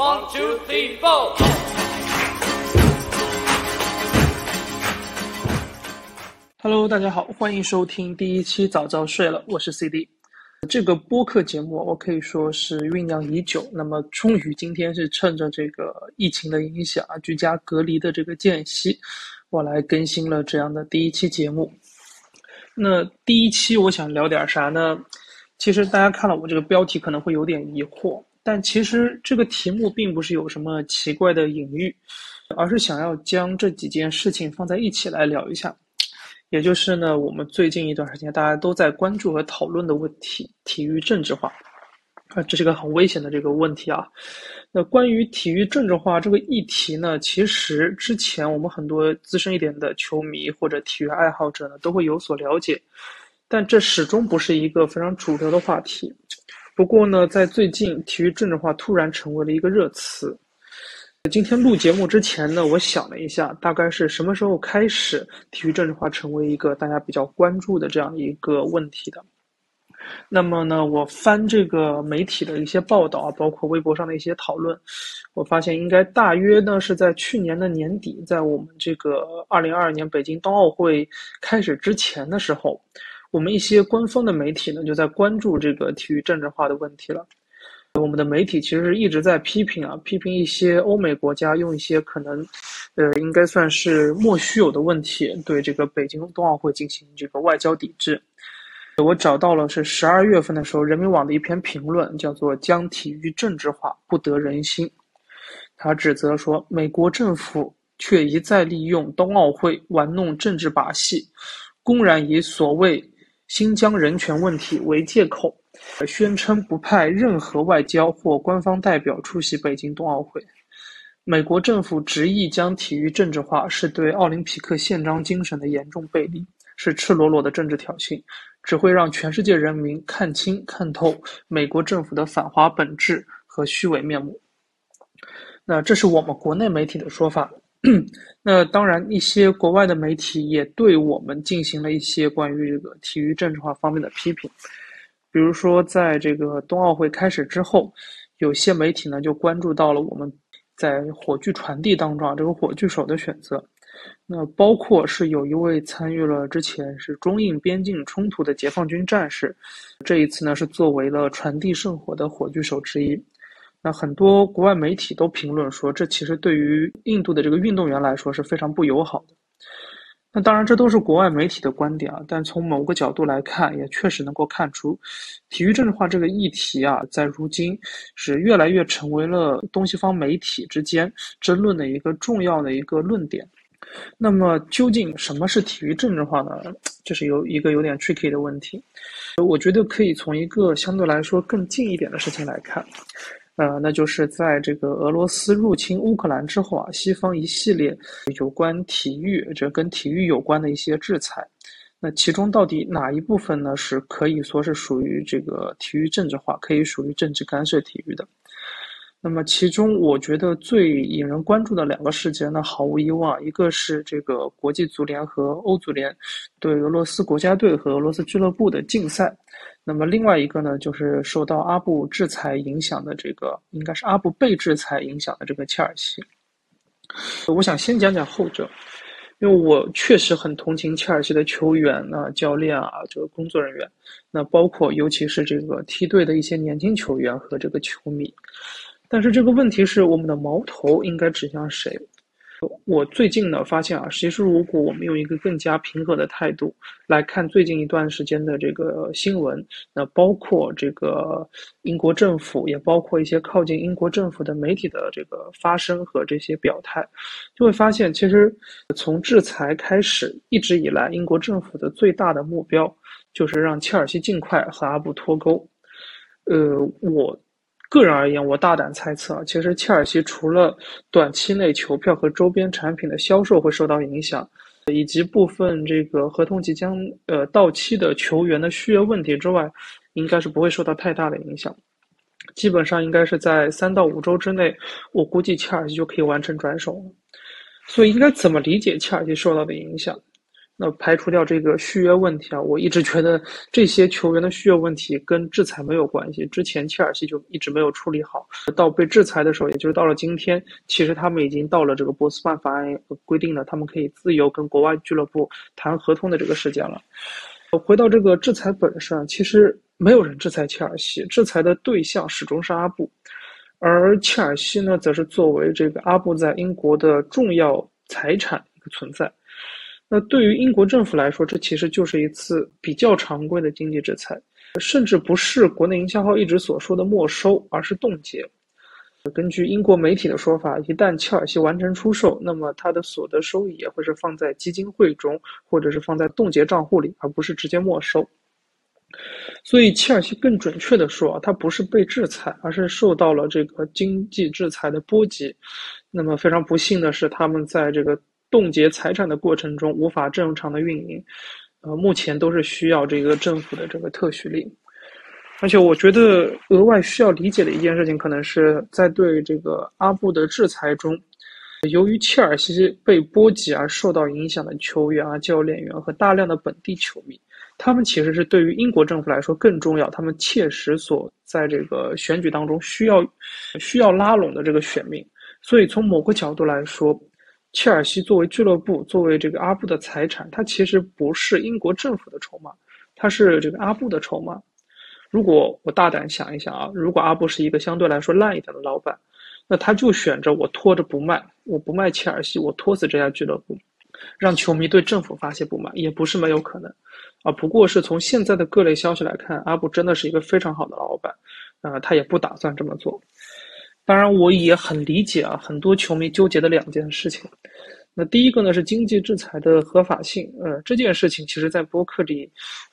One, two, three, four. Hello，大家好，欢迎收听第一期早早睡了，我是 CD。这个播客节目我可以说是酝酿已久，那么终于今天是趁着这个疫情的影响啊，居家隔离的这个间隙，我来更新了这样的第一期节目。那第一期我想聊点啥呢？其实大家看了我这个标题可能会有点疑惑，但其实这个题目并不是有什么奇怪的隐喻，而是想要将这几件事情放在一起来聊一下。也就是呢，我们最近一段时间大家都在关注和讨论的问题——体育政治化。啊，这是个很危险的这个问题啊。那关于体育政治化这个议题呢，其实之前我们很多资深一点的球迷或者体育爱好者呢都会有所了解，但这始终不是一个非常主流的话题。不过呢，在最近，体育政治化突然成为了一个热词。今天录节目之前呢，我想了一下，大概是什么时候开始体育政治化成为一个大家比较关注的这样一个问题的？那么呢，我翻这个媒体的一些报道啊，包括微博上的一些讨论，我发现应该大约呢是在去年的年底，在我们这个二零二二年北京冬奥会开始之前的时候，我们一些官方的媒体呢就在关注这个体育政治化的问题了。我们的媒体其实是一直在批评啊，批评一些欧美国家用一些可能，呃，应该算是莫须有的问题，对这个北京冬奥会进行这个外交抵制。我找到了是十二月份的时候，人民网的一篇评论，叫做“将体育政治化，不得人心”。他指责说，美国政府却一再利用冬奥会玩弄政治把戏，公然以所谓新疆人权问题为借口。宣称不派任何外交或官方代表出席北京冬奥会。美国政府执意将体育政治化，是对奥林匹克宪章精神的严重背离，是赤裸裸的政治挑衅，只会让全世界人民看清看透美国政府的反华本质和虚伪面目。那这是我们国内媒体的说法。那当然，一些国外的媒体也对我们进行了一些关于这个体育政治化方面的批评。比如说，在这个冬奥会开始之后，有些媒体呢就关注到了我们在火炬传递当中啊，这个火炬手的选择。那包括是有一位参与了之前是中印边境冲突的解放军战士，这一次呢是作为了传递圣火的火炬手之一。那很多国外媒体都评论说，这其实对于印度的这个运动员来说是非常不友好的。那当然，这都是国外媒体的观点啊。但从某个角度来看，也确实能够看出，体育政治化这个议题啊，在如今是越来越成为了东西方媒体之间争论的一个重要的一个论点。那么，究竟什么是体育政治化呢？这是有一个有点 tricky 的问题。我觉得可以从一个相对来说更近一点的事情来看。呃，那就是在这个俄罗斯入侵乌克兰之后啊，西方一系列有关体育，这跟体育有关的一些制裁，那其中到底哪一部分呢，是可以说是属于这个体育政治化，可以属于政治干涉体育的？那么其中我觉得最引人关注的两个事件呢，毫无疑问，一个是这个国际足联和欧足联对俄罗斯国家队和俄罗斯俱乐部的禁赛。那么另外一个呢，就是受到阿布制裁影响的这个，应该是阿布被制裁影响的这个切尔西。我想先讲讲后者，因为我确实很同情切尔西的球员啊、教练啊、这个工作人员，那包括尤其是这个梯队的一些年轻球员和这个球迷。但是这个问题是，我们的矛头应该指向谁？我最近呢发现啊，其实如果我们用一个更加平和的态度来看最近一段时间的这个新闻，那包括这个英国政府，也包括一些靠近英国政府的媒体的这个发声和这些表态，就会发现，其实从制裁开始一直以来，英国政府的最大的目标就是让切尔西尽快和阿布脱钩。呃，我。个人而言，我大胆猜测啊，其实切尔西除了短期内球票和周边产品的销售会受到影响，以及部分这个合同即将呃到期的球员的续约问题之外，应该是不会受到太大的影响。基本上应该是在三到五周之内，我估计切尔西就可以完成转手了。所以应该怎么理解切尔西受到的影响？那排除掉这个续约问题啊，我一直觉得这些球员的续约问题跟制裁没有关系。之前切尔西就一直没有处理好，到被制裁的时候，也就是到了今天，其实他们已经到了这个波斯曼法案规定的他们可以自由跟国外俱乐部谈合同的这个时间了。回到这个制裁本身，其实没有人制裁切尔西，制裁的对象始终是阿布，而切尔西呢，则是作为这个阿布在英国的重要财产一个存在。那对于英国政府来说，这其实就是一次比较常规的经济制裁，甚至不是国内营销号一直所说的没收，而是冻结。根据英国媒体的说法，一旦切尔西完成出售，那么它的所得收益也会是放在基金会中，或者是放在冻结账户里，而不是直接没收。所以，切尔西更准确的说，它不是被制裁，而是受到了这个经济制裁的波及。那么非常不幸的是，他们在这个。冻结财产的过程中无法正常的运营，呃，目前都是需要这个政府的这个特许令。而且我觉得额外需要理解的一件事情，可能是在对这个阿布的制裁中，由于切尔西被波及而受到影响的球员啊、教练员和大量的本地球迷，他们其实是对于英国政府来说更重要，他们切实所在这个选举当中需要需要拉拢的这个选民。所以从某个角度来说，切尔西作为俱乐部，作为这个阿布的财产，它其实不是英国政府的筹码，它是这个阿布的筹码。如果我大胆想一想啊，如果阿布是一个相对来说烂一点的老板，那他就选择我拖着不卖，我不卖切尔西，我拖死这家俱乐部，让球迷对政府发泄不满，也不是没有可能。啊，不过是从现在的各类消息来看，阿布真的是一个非常好的老板，啊，他也不打算这么做。当然，我也很理解啊，很多球迷纠结的两件事情。那第一个呢是经济制裁的合法性，呃，这件事情其实在播客里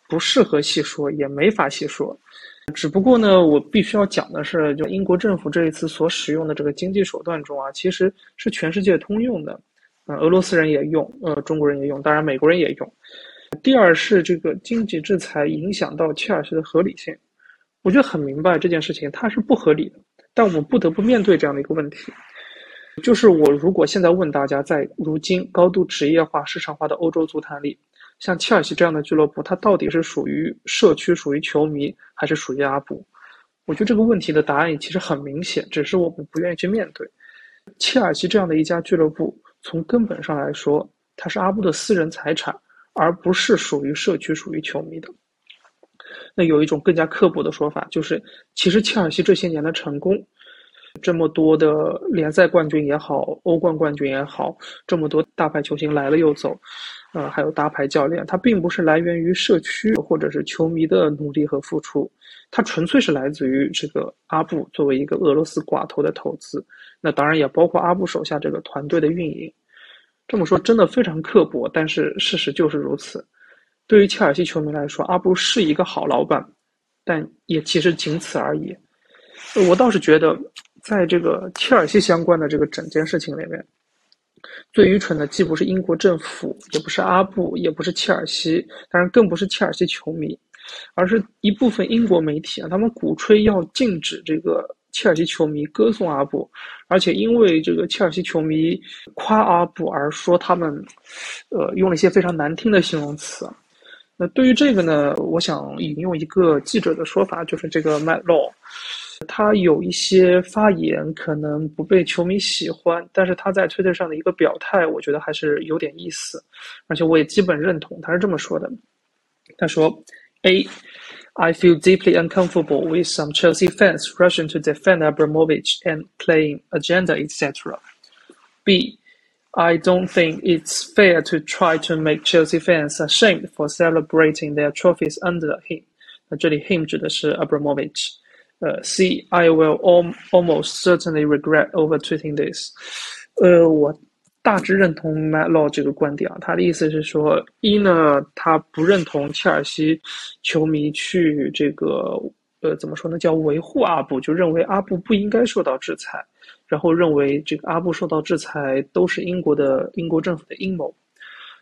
不适合细说，也没法细说。只不过呢，我必须要讲的是，就英国政府这一次所使用的这个经济手段中啊，其实是全世界通用的，呃，俄罗斯人也用，呃，中国人也用，当然美国人也用。第二是这个经济制裁影响到切尔西的合理性，我觉得很明白这件事情它是不合理的。但我们不得不面对这样的一个问题，就是我如果现在问大家，在如今高度职业化、市场化的欧洲足坛里，像切尔西这样的俱乐部，它到底是属于社区、属于球迷，还是属于阿布？我觉得这个问题的答案其实很明显，只是我们不愿意去面对。切尔西这样的一家俱乐部，从根本上来说，它是阿布的私人财产，而不是属于社区、属于球迷的。那有一种更加刻薄的说法，就是其实切尔西这些年的成功，这么多的联赛冠军也好，欧冠冠军也好，这么多大牌球星来了又走，呃，还有大牌教练，它并不是来源于社区或者是球迷的努力和付出，它纯粹是来自于这个阿布作为一个俄罗斯寡头的投资，那当然也包括阿布手下这个团队的运营。这么说真的非常刻薄，但是事实就是如此。对于切尔西球迷来说，阿布是一个好老板，但也其实仅此而已。我倒是觉得，在这个切尔西相关的这个整件事情里面，最愚蠢的既不是英国政府，也不是阿布，也不是切尔西，当然更不是切尔西球迷，而是一部分英国媒体啊，他们鼓吹要禁止这个切尔西球迷歌颂阿布，而且因为这个切尔西球迷夸阿布而说他们，呃，用了一些非常难听的形容词。那对于这个呢，我想引用一个记者的说法，就是这个 Matt Law，他有一些发言可能不被球迷喜欢，但是他在推特上的一个表态，我觉得还是有点意思，而且我也基本认同。他是这么说的：他说，A。I feel deeply uncomfortable with some Chelsea fans rushing to defend Abramovich and playing agenda, etc. B. I don't think it's fair to try to make Chelsea fans ashamed for celebrating their trophies under him。那这里 him 指的是 Abramovich。呃，C I will almost certainly regret over tweeting this。呃，我大致认同 Matt Law 这个观点啊，他的意思是说，一呢，他不认同切尔西球迷去这个呃怎么说呢，叫维护阿布，就认为阿布不应该受到制裁。然后认为这个阿布受到制裁都是英国的英国政府的阴谋，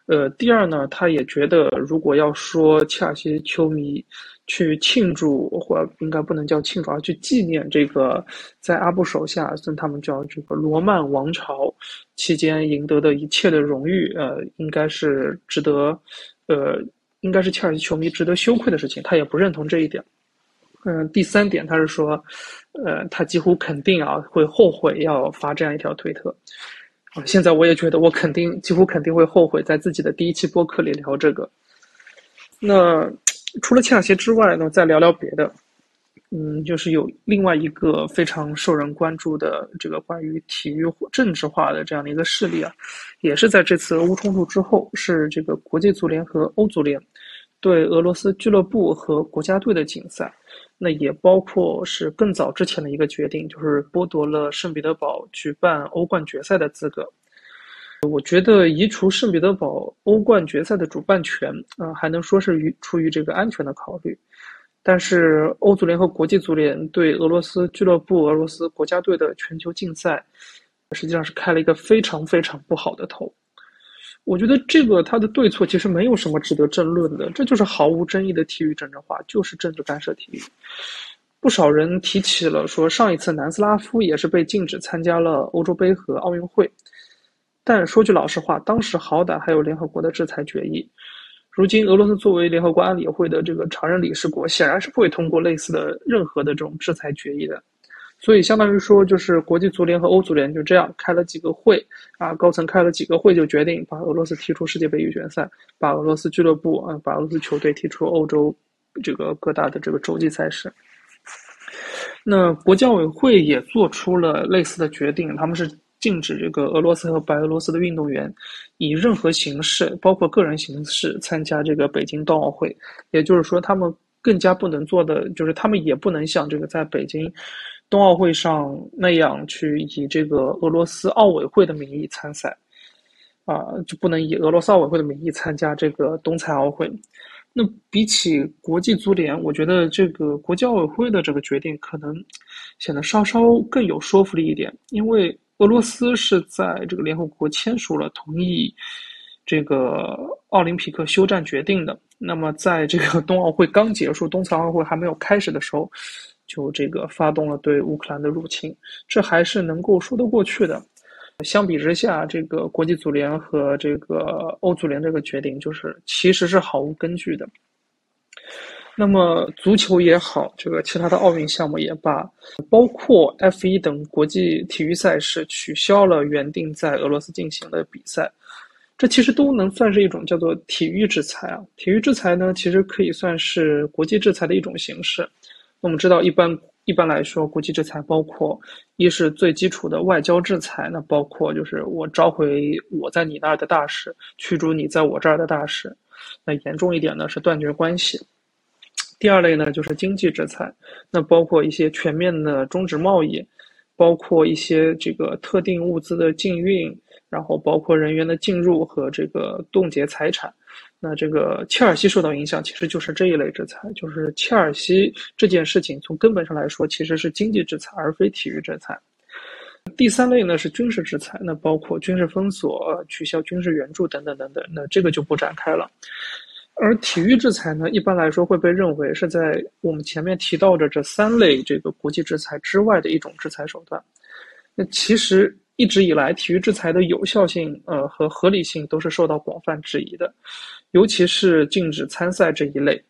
呃，第二呢，他也觉得如果要说切尔西球迷去庆祝，或应该不能叫庆祝，而去纪念这个在阿布手下，跟他们叫这个罗曼王朝期间赢得的一切的荣誉，呃，应该是值得，呃，应该是切尔西球迷值得羞愧的事情。他也不认同这一点。嗯，第三点，他是说，呃，他几乎肯定啊会后悔要发这样一条推特。啊，现在我也觉得我肯定几乎肯定会后悔在自己的第一期播客里聊这个。那除了切尔西之外呢，再聊聊别的。嗯，就是有另外一个非常受人关注的这个关于体育政治化的这样的一个事例啊，也是在这次俄乌冲突之后，是这个国际足联和欧足联对俄罗斯俱乐部和国家队的禁赛。那也包括是更早之前的一个决定，就是剥夺了圣彼得堡举办欧冠决赛的资格。我觉得移除圣彼得堡欧冠决赛的主办权，啊，还能说是于出于这个安全的考虑。但是欧足联和国际足联对俄罗斯俱乐部、俄罗斯国家队的全球禁赛，实际上是开了一个非常非常不好的头。我觉得这个它的对错其实没有什么值得争论的，这就是毫无争议的体育政治化，就是政治干涉体育。不少人提起了说，上一次南斯拉夫也是被禁止参加了欧洲杯和奥运会，但说句老实话，当时好歹还有联合国的制裁决议。如今俄罗斯作为联合国安理会的这个常任理事国，显然是不会通过类似的任何的这种制裁决议的。所以，相当于说，就是国际足联和欧足联就这样开了几个会啊，高层开了几个会，就决定把俄罗斯踢出世界杯预选赛，把俄罗斯俱乐部啊，把俄罗斯球队踢出欧洲这个各大的这个洲际赛事。那国际奥委会也做出了类似的决定，他们是禁止这个俄罗斯和白俄罗斯的运动员以任何形式，包括个人形式参加这个北京冬奥会。也就是说，他们更加不能做的，就是他们也不能像这个在北京。冬奥会上那样去以这个俄罗斯奥委会的名义参赛，啊，就不能以俄罗斯奥委会的名义参加这个冬残奥会。那比起国际足联，我觉得这个国际奥委会的这个决定可能显得稍稍更有说服力一点，因为俄罗斯是在这个联合国签署了同意这个奥林匹克休战决定的。那么，在这个 冬奥会刚结束、冬残奥会还没有开始的时候。就这个发动了对乌克兰的入侵，这还是能够说得过去的。相比之下，这个国际足联和这个欧足联这个决定，就是其实是毫无根据的。那么足球也好，这个其他的奥运项目也罢，包括 F 一等国际体育赛事取消了原定在俄罗斯进行的比赛，这其实都能算是一种叫做体育制裁啊。体育制裁呢，其实可以算是国际制裁的一种形式。我们知道，一般一般来说，国际制裁包括一是最基础的外交制裁，那包括就是我召回我在你那儿的大使，驱逐你在我这儿的大使。那严重一点呢，是断绝关系。第二类呢，就是经济制裁，那包括一些全面的终止贸易，包括一些这个特定物资的禁运，然后包括人员的进入和这个冻结财产。那这个切尔西受到影响，其实就是这一类制裁，就是切尔西这件事情从根本上来说，其实是经济制裁而非体育制裁。第三类呢是军事制裁，那包括军事封锁、取消军事援助等等等等，那这个就不展开了。而体育制裁呢，一般来说会被认为是在我们前面提到的这三类这个国际制裁之外的一种制裁手段。那其实。一直以来，体育制裁的有效性，呃和合理性都是受到广泛质疑的，尤其是禁止参赛这一类，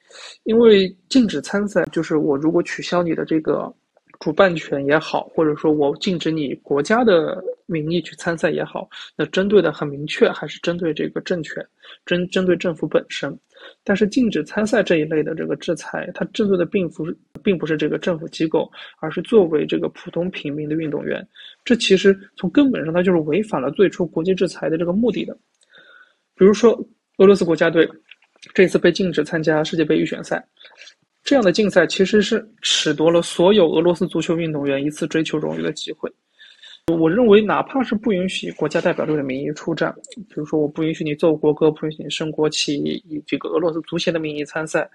因为禁止参赛就是我如果取消你的这个主办权也好，或者说我禁止你国家的名义去参赛也好，那针对的很明确，还是针对这个政权，针针对政府本身。但是禁止参赛这一类的这个制裁，它针对的并不是并不是这个政府机构，而是作为这个普通平民的运动员。这其实从根本上，它就是违反了最初国际制裁的这个目的的。比如说，俄罗斯国家队这次被禁止参加世界杯预选赛，这样的禁赛其实是褫夺了所有俄罗斯足球运动员一次追求荣誉的机会。我认为，哪怕是不允许国家代表队的名义出战，比如说我不允许你奏国歌，不允许你升国旗，以这个俄罗斯足协的名义参赛，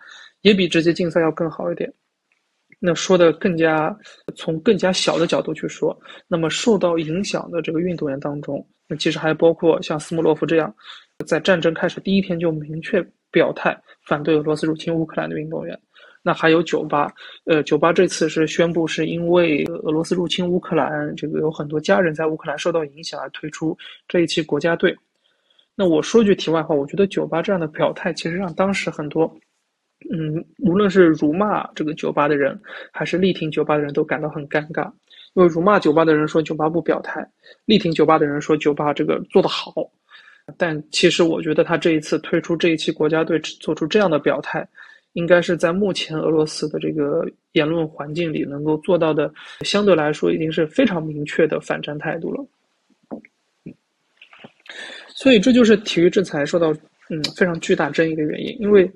也比直接禁赛要更好一点。那说的更加从更加小的角度去说，那么受到影响的这个运动员当中，那其实还包括像斯莫洛夫这样，在战争开始第一天就明确表态反对俄罗斯入侵乌克兰的运动员。那还有酒吧，呃，酒吧这次是宣布是因为俄罗斯入侵乌克兰，这个有很多家人在乌克兰受到影响而退出这一期国家队。那我说句题外话，我觉得酒吧这样的表态其实让当时很多，嗯，无论是辱骂这个酒吧的人，还是力挺酒吧的人都感到很尴尬。因为辱骂酒吧的人说酒吧不表态，力挺酒吧的人说酒吧这个做得好。但其实我觉得他这一次退出这一期国家队，做出这样的表态。应该是在目前俄罗斯的这个言论环境里能够做到的，相对来说已经是非常明确的反战态度了。所以这就是体育制裁受到嗯非常巨大争议的原因，因为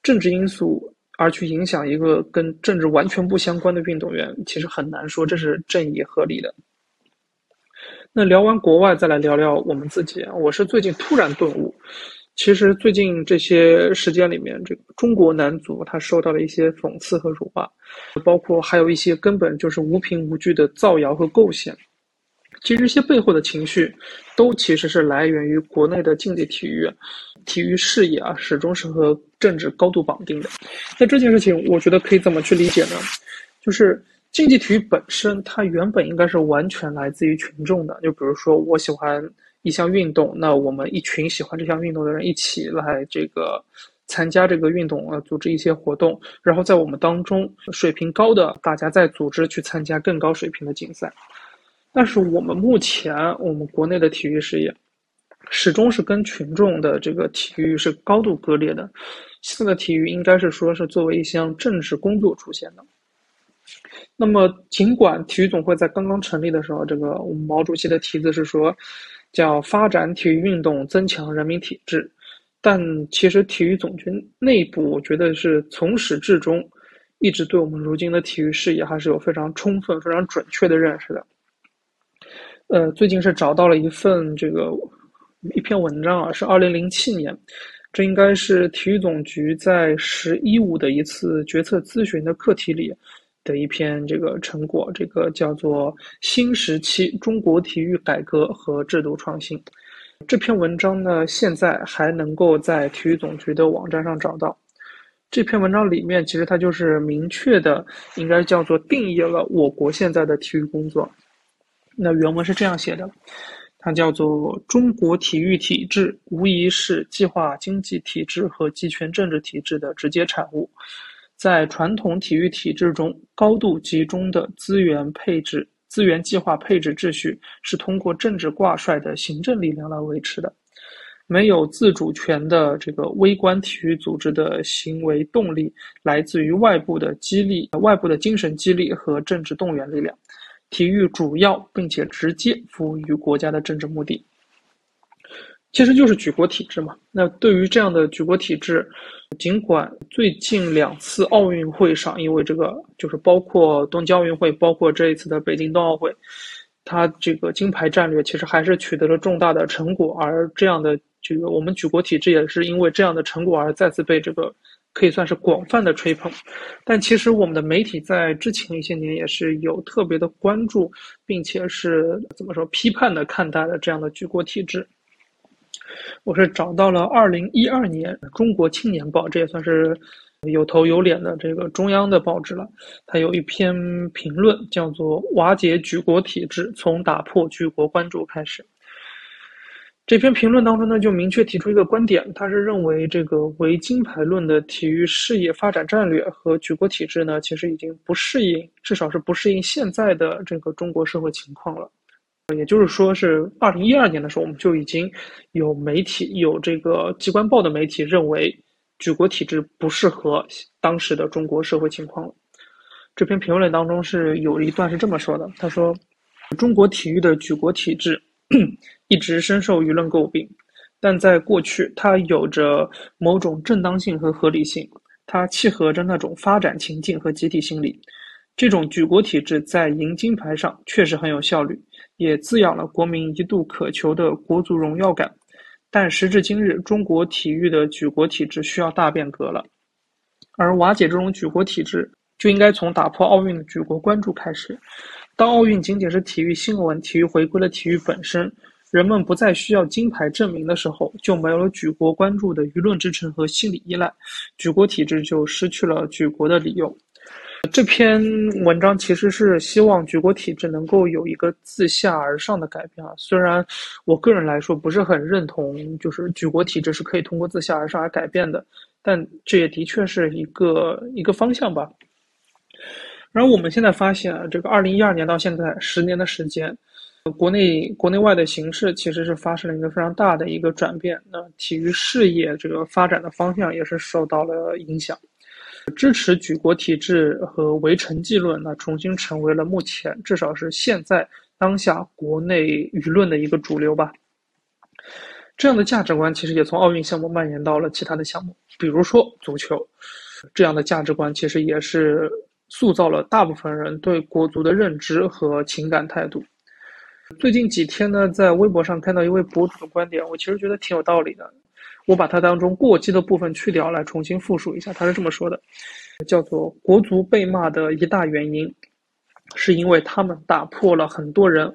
政治因素而去影响一个跟政治完全不相关的运动员，其实很难说这是正义合理的。那聊完国外，再来聊聊我们自己。我是最近突然顿悟。其实最近这些时间里面，这个中国男足他受到了一些讽刺和辱骂，包括还有一些根本就是无凭无据的造谣和构陷。其实这些背后的情绪，都其实是来源于国内的竞技体育，体育事业啊，始终是和政治高度绑定的。那这件事情，我觉得可以怎么去理解呢？就是竞技体育本身，它原本应该是完全来自于群众的。就比如说，我喜欢。一项运动，那我们一群喜欢这项运动的人一起来这个参加这个运动，呃，组织一些活动，然后在我们当中水平高的大家再组织去参加更高水平的竞赛。但是我们目前我们国内的体育事业始终是跟群众的这个体育是高度割裂的。现在的体育应该是说是作为一项政治工作出现的。那么尽管体育总会在刚刚成立的时候，这个我们毛主席的题字是说。叫发展体育运动，增强人民体质。但其实体育总局内部，我觉得是从始至终，一直对我们如今的体育事业还是有非常充分、非常准确的认识的。呃，最近是找到了一份这个一篇文章啊，是二零零七年，这应该是体育总局在“十一五”的一次决策咨询的课题里。的一篇这个成果，这个叫做《新时期中国体育改革和制度创新》这篇文章呢，现在还能够在体育总局的网站上找到。这篇文章里面，其实它就是明确的，应该叫做定义了我国现在的体育工作。那原文是这样写的，它叫做“中国体育体制无疑是计划经济体制和集权政治体制的直接产物”。在传统体育体制中，高度集中的资源配置、资源计划配置秩序是通过政治挂帅的行政力量来维持的。没有自主权的这个微观体育组织的行为动力，来自于外部的激励、外部的精神激励和政治动员力量。体育主要并且直接服务于国家的政治目的，其实就是举国体制嘛。那对于这样的举国体制，尽管最近两次奥运会上，因为这个就是包括东京奥运会，包括这一次的北京冬奥会，它这个金牌战略其实还是取得了重大的成果，而这样的这个我们举国体制也是因为这样的成果而再次被这个可以算是广泛的吹捧。但其实我们的媒体在之前一些年也是有特别的关注，并且是怎么说批判的看待了这样的举国体制。我是找到了二零一二年《中国青年报》，这也算是有头有脸的这个中央的报纸了。它有一篇评论，叫做《瓦解举国体制，从打破举国关注开始》。这篇评论当中呢，就明确提出一个观点，他是认为这个唯金牌论的体育事业发展战略和举国体制呢，其实已经不适应，至少是不适应现在的这个中国社会情况了。也就是说，是二零一二年的时候，我们就已经有媒体、有这个机关报的媒体认为，举国体制不适合当时的中国社会情况了。这篇评论当中是有一段是这么说的：“他说，中国体育的举国体制一直深受舆论诟病，但在过去，它有着某种正当性和合理性，它契合着那种发展情境和集体心理。这种举国体制在赢金牌上确实很有效率。”也滋养了国民一度渴求的国足荣耀感，但时至今日，中国体育的举国体制需要大变革了。而瓦解这种举国体制，就应该从打破奥运的举国关注开始。当奥运仅仅是体育新闻，体育回归了体育本身，人们不再需要金牌证明的时候，就没有了举国关注的舆论支撑和心理依赖，举国体制就失去了举国的理由。这篇文章其实是希望举国体制能够有一个自下而上的改变啊。虽然我个人来说不是很认同，就是举国体制是可以通过自下而上而改变的，但这也的确是一个一个方向吧。然后我们现在发现啊，这个二零一二年到现在十年的时间，国内国内外的形势其实是发生了一个非常大的一个转变。那体育事业这个发展的方向也是受到了影响。支持举国体制和唯成绩论，那重新成为了目前至少是现在当下国内舆论的一个主流吧。这样的价值观其实也从奥运项目蔓延到了其他的项目，比如说足球。这样的价值观其实也是塑造了大部分人对国足的认知和情感态度。最近几天呢，在微博上看到一位博主的观点，我其实觉得挺有道理的。我把它当中过激的部分去掉，来重新复述一下。他是这么说的，叫做“国足被骂的一大原因，是因为他们打破了很多人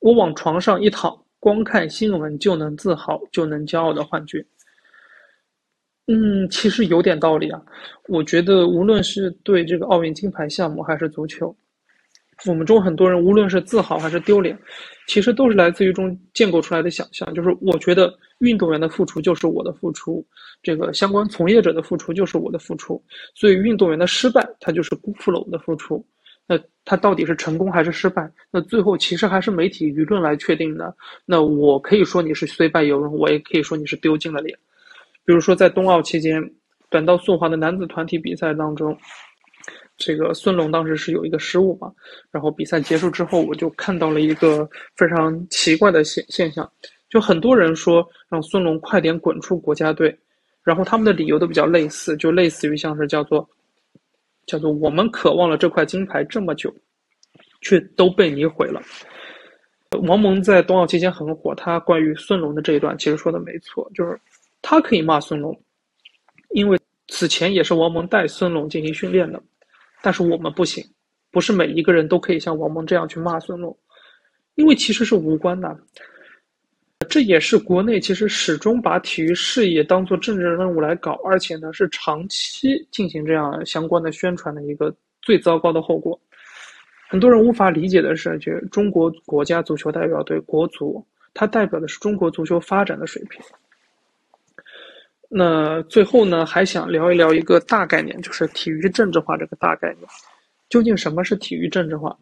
我往床上一躺，光看新闻就能自豪、就能骄傲的幻觉。”嗯，其实有点道理啊。我觉得无论是对这个奥运金牌项目，还是足球，我们中很多人无论是自豪还是丢脸，其实都是来自于中建构出来的想象，就是我觉得。运动员的付出就是我的付出，这个相关从业者的付出就是我的付出，所以运动员的失败，他就是辜负了我的付出。那他到底是成功还是失败？那最后其实还是媒体舆论来确定的。那我可以说你是虽败犹荣，我也可以说你是丢尽了脸。比如说在冬奥期间，短道速滑的男子团体比赛当中，这个孙龙当时是有一个失误嘛，然后比赛结束之后，我就看到了一个非常奇怪的现现象。就很多人说让孙龙快点滚出国家队，然后他们的理由都比较类似，就类似于像是叫做，叫做我们渴望了这块金牌这么久，却都被你毁了。王蒙在冬奥期间很火，他关于孙龙的这一段其实说的没错，就是他可以骂孙龙，因为此前也是王蒙带孙龙进行训练的，但是我们不行，不是每一个人都可以像王蒙这样去骂孙龙，因为其实是无关的。这也是国内其实始终把体育事业当做政治任务来搞，而且呢是长期进行这样相关的宣传的一个最糟糕的后果。很多人无法理解的是，就中国国家足球代表队国足，它代表的是中国足球发展的水平。那最后呢，还想聊一聊一个大概念，就是体育政治化这个大概念。究竟什么是体育政治化？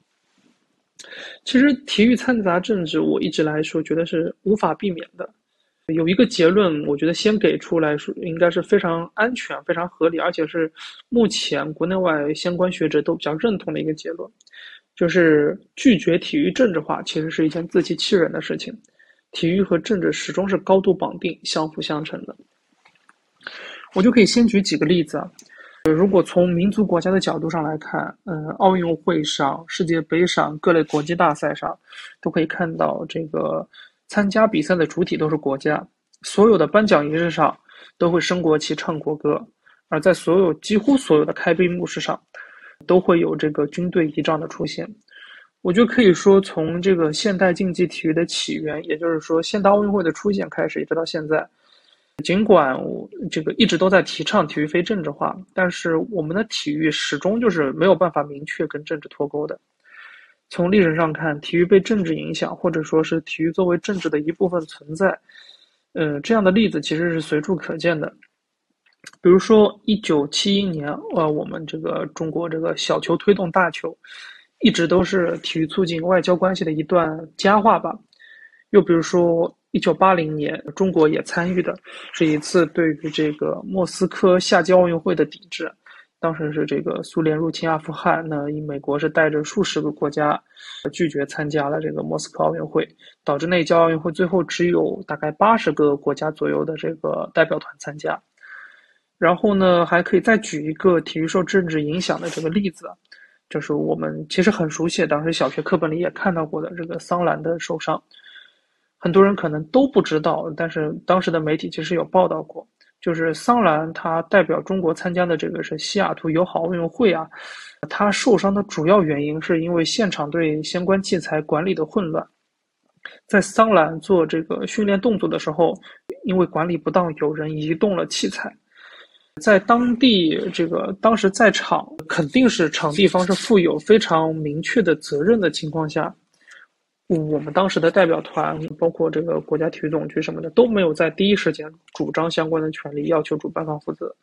其实体育掺杂政治，我一直来说觉得是无法避免的。有一个结论，我觉得先给出来说，应该是非常安全、非常合理，而且是目前国内外相关学者都比较认同的一个结论，就是拒绝体育政治化，其实是一件自欺欺人的事情。体育和政治始终是高度绑定、相辅相成的。我就可以先举几个例子啊。如果从民族国家的角度上来看，嗯，奥运会上、世界杯上、各类国际大赛上，都可以看到这个参加比赛的主体都是国家，所有的颁奖仪式上都会升国旗、唱国歌，而在所有几乎所有的开闭幕式上，都会有这个军队仪仗的出现。我就可以说，从这个现代竞技体育的起源，也就是说现代奥运会的出现开始，一直到现在。尽管我这个一直都在提倡体育非政治化，但是我们的体育始终就是没有办法明确跟政治脱钩的。从历史上看，体育被政治影响，或者说是体育作为政治的一部分存在，呃，这样的例子其实是随处可见的。比如说，一九七一年，呃，我们这个中国这个小球推动大球，一直都是体育促进外交关系的一段佳话吧。又比如说。一九八零年，中国也参与的是一次对于这个莫斯科夏季奥运会的抵制。当时是这个苏联入侵阿富汗，那以美国是带着数十个国家拒绝参加了这个莫斯科奥运会，导致那届奥运会最后只有大概八十个国家左右的这个代表团参加。然后呢，还可以再举一个体育受政治影响的这个例子，就是我们其实很熟悉，当时小学课本里也看到过的这个桑兰的受伤。很多人可能都不知道，但是当时的媒体其实有报道过，就是桑兰他代表中国参加的这个是西雅图友好奥运会啊，他受伤的主要原因是因为现场对相关器材管理的混乱，在桑兰做这个训练动作的时候，因为管理不当，有人移动了器材。在当地这个当时在场，肯定是场地方是负有非常明确的责任的情况下，我们当时的代表团，包括这个国家体育总局什么的，都没有在第一时间主张相关的权利，要求主办方负责。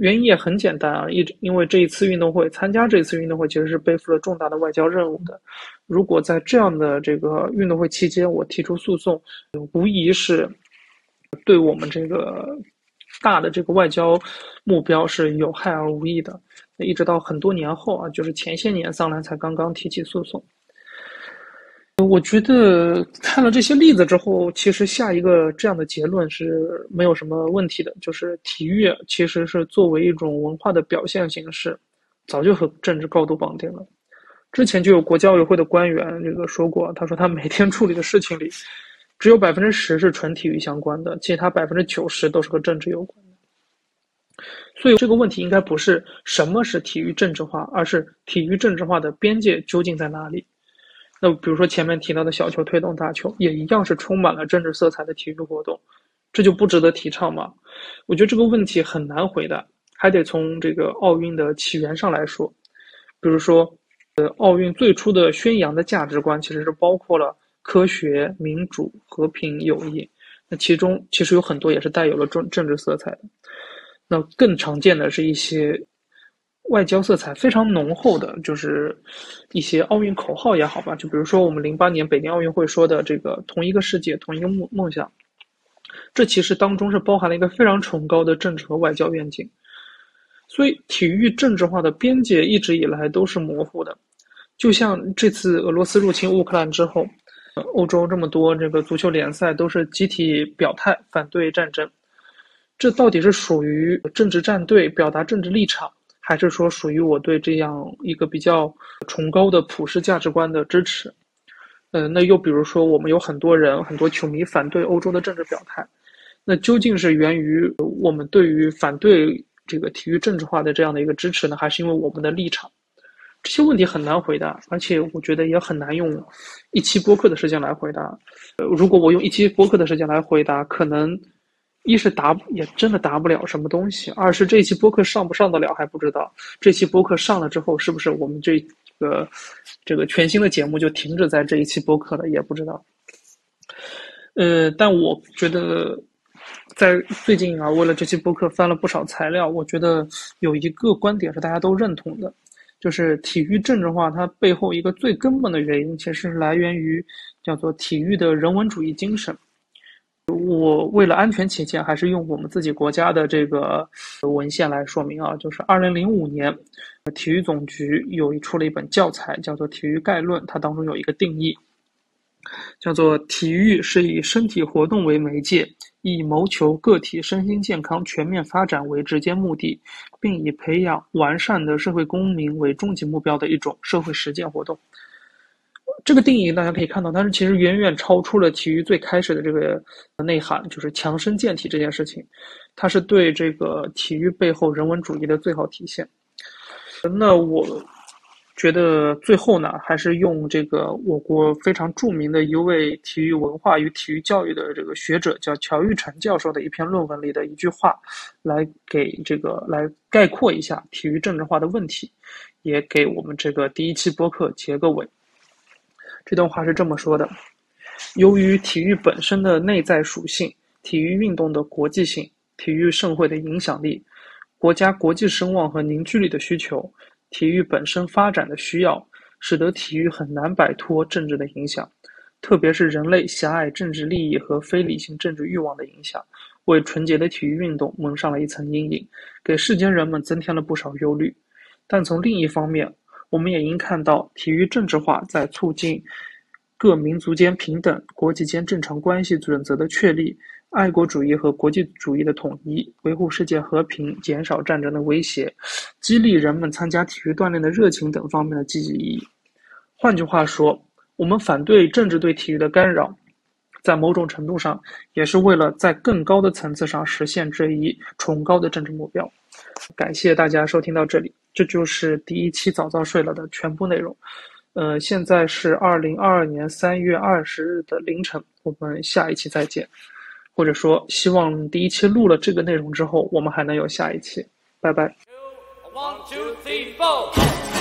原因也很简单啊，一直因为这一次运动会参加这次运动会其实是背负了重大的外交任务的。如果在这样的这个运动会期间我提出诉讼，无疑是对我们这个大的这个外交目标是有害而无益的。一直到很多年后啊，就是前些年桑兰才刚刚提起诉讼。我觉得看了这些例子之后，其实下一个这样的结论是没有什么问题的，就是体育其实是作为一种文化的表现形式，早就和政治高度绑定了。之前就有国家奥委会的官员这个说过，他说他每天处理的事情里，只有百分之十是纯体育相关的，其他百分之九十都是和政治有关的。所以这个问题应该不是什么是体育政治化，而是体育政治化的边界究竟在哪里？那比如说前面提到的小球推动大球，也一样是充满了政治色彩的体育活动，这就不值得提倡吗？我觉得这个问题很难回答，还得从这个奥运的起源上来说。比如说，呃，奥运最初的宣扬的价值观其实是包括了科学、民主、和平、友谊，那其中其实有很多也是带有了政政治色彩的。那更常见的是一些。外交色彩非常浓厚的，就是一些奥运口号也好吧，就比如说我们零八年北京奥运会说的这个“同一个世界，同一个梦梦想”，这其实当中是包含了一个非常崇高的政治和外交愿景。所以，体育政治化的边界一直以来都是模糊的。就像这次俄罗斯入侵乌克兰之后，欧洲这么多这个足球联赛都是集体表态反对战争，这到底是属于政治站队，表达政治立场？还是说属于我对这样一个比较崇高的普世价值观的支持，呃，那又比如说我们有很多人很多球迷反对欧洲的政治表态，那究竟是源于我们对于反对这个体育政治化的这样的一个支持呢，还是因为我们的立场？这些问题很难回答，而且我觉得也很难用一期播客的时间来回答。呃，如果我用一期播客的时间来回答，可能。一是答也真的答不了什么东西，二是这期播客上不上得了还不知道。这期播客上了之后，是不是我们这个这个全新的节目就停止在这一期播客了，也不知道。呃，但我觉得在最近啊，为了这期播客翻了不少材料，我觉得有一个观点是大家都认同的，就是体育政治化它背后一个最根本的原因，其实是来源于叫做体育的人文主义精神。我为了安全起见，还是用我们自己国家的这个文献来说明啊，就是二零零五年，体育总局有一出了一本教材，叫做《体育概论》，它当中有一个定义，叫做体育是以身体活动为媒介，以谋求个体身心健康全面发展为直接目的，并以培养完善的社会公民为终极目标的一种社会实践活动。这个定义大家可以看到，但是其实远远超出了体育最开始的这个内涵，就是强身健体这件事情，它是对这个体育背后人文主义的最好体现。那我觉得最后呢，还是用这个我国非常著名的一位体育文化与体育教育的这个学者，叫乔玉成教授的一篇论文里的一句话，来给这个来概括一下体育政治化的问题，也给我们这个第一期播客结个尾。这段话是这么说的：由于体育本身的内在属性、体育运动的国际性、体育盛会的影响力、国家国际声望和凝聚力的需求、体育本身发展的需要，使得体育很难摆脱政治的影响，特别是人类狭隘政治利益和非理性政治欲望的影响，为纯洁的体育运动蒙上了一层阴影，给世间人们增添了不少忧虑。但从另一方面，我们也应看到，体育政治化在促进各民族间平等、国际间正常关系准则的确立、爱国主义和国际主义的统一、维护世界和平、减少战争的威胁、激励人们参加体育锻炼的热情等方面的积极意义。换句话说，我们反对政治对体育的干扰，在某种程度上也是为了在更高的层次上实现这一崇高的政治目标。感谢大家收听到这里。这就是第一期早早睡了的全部内容。呃，现在是二零二二年三月二十日的凌晨，我们下一期再见。或者说，希望第一期录了这个内容之后，我们还能有下一期。拜拜。One, two, three, four.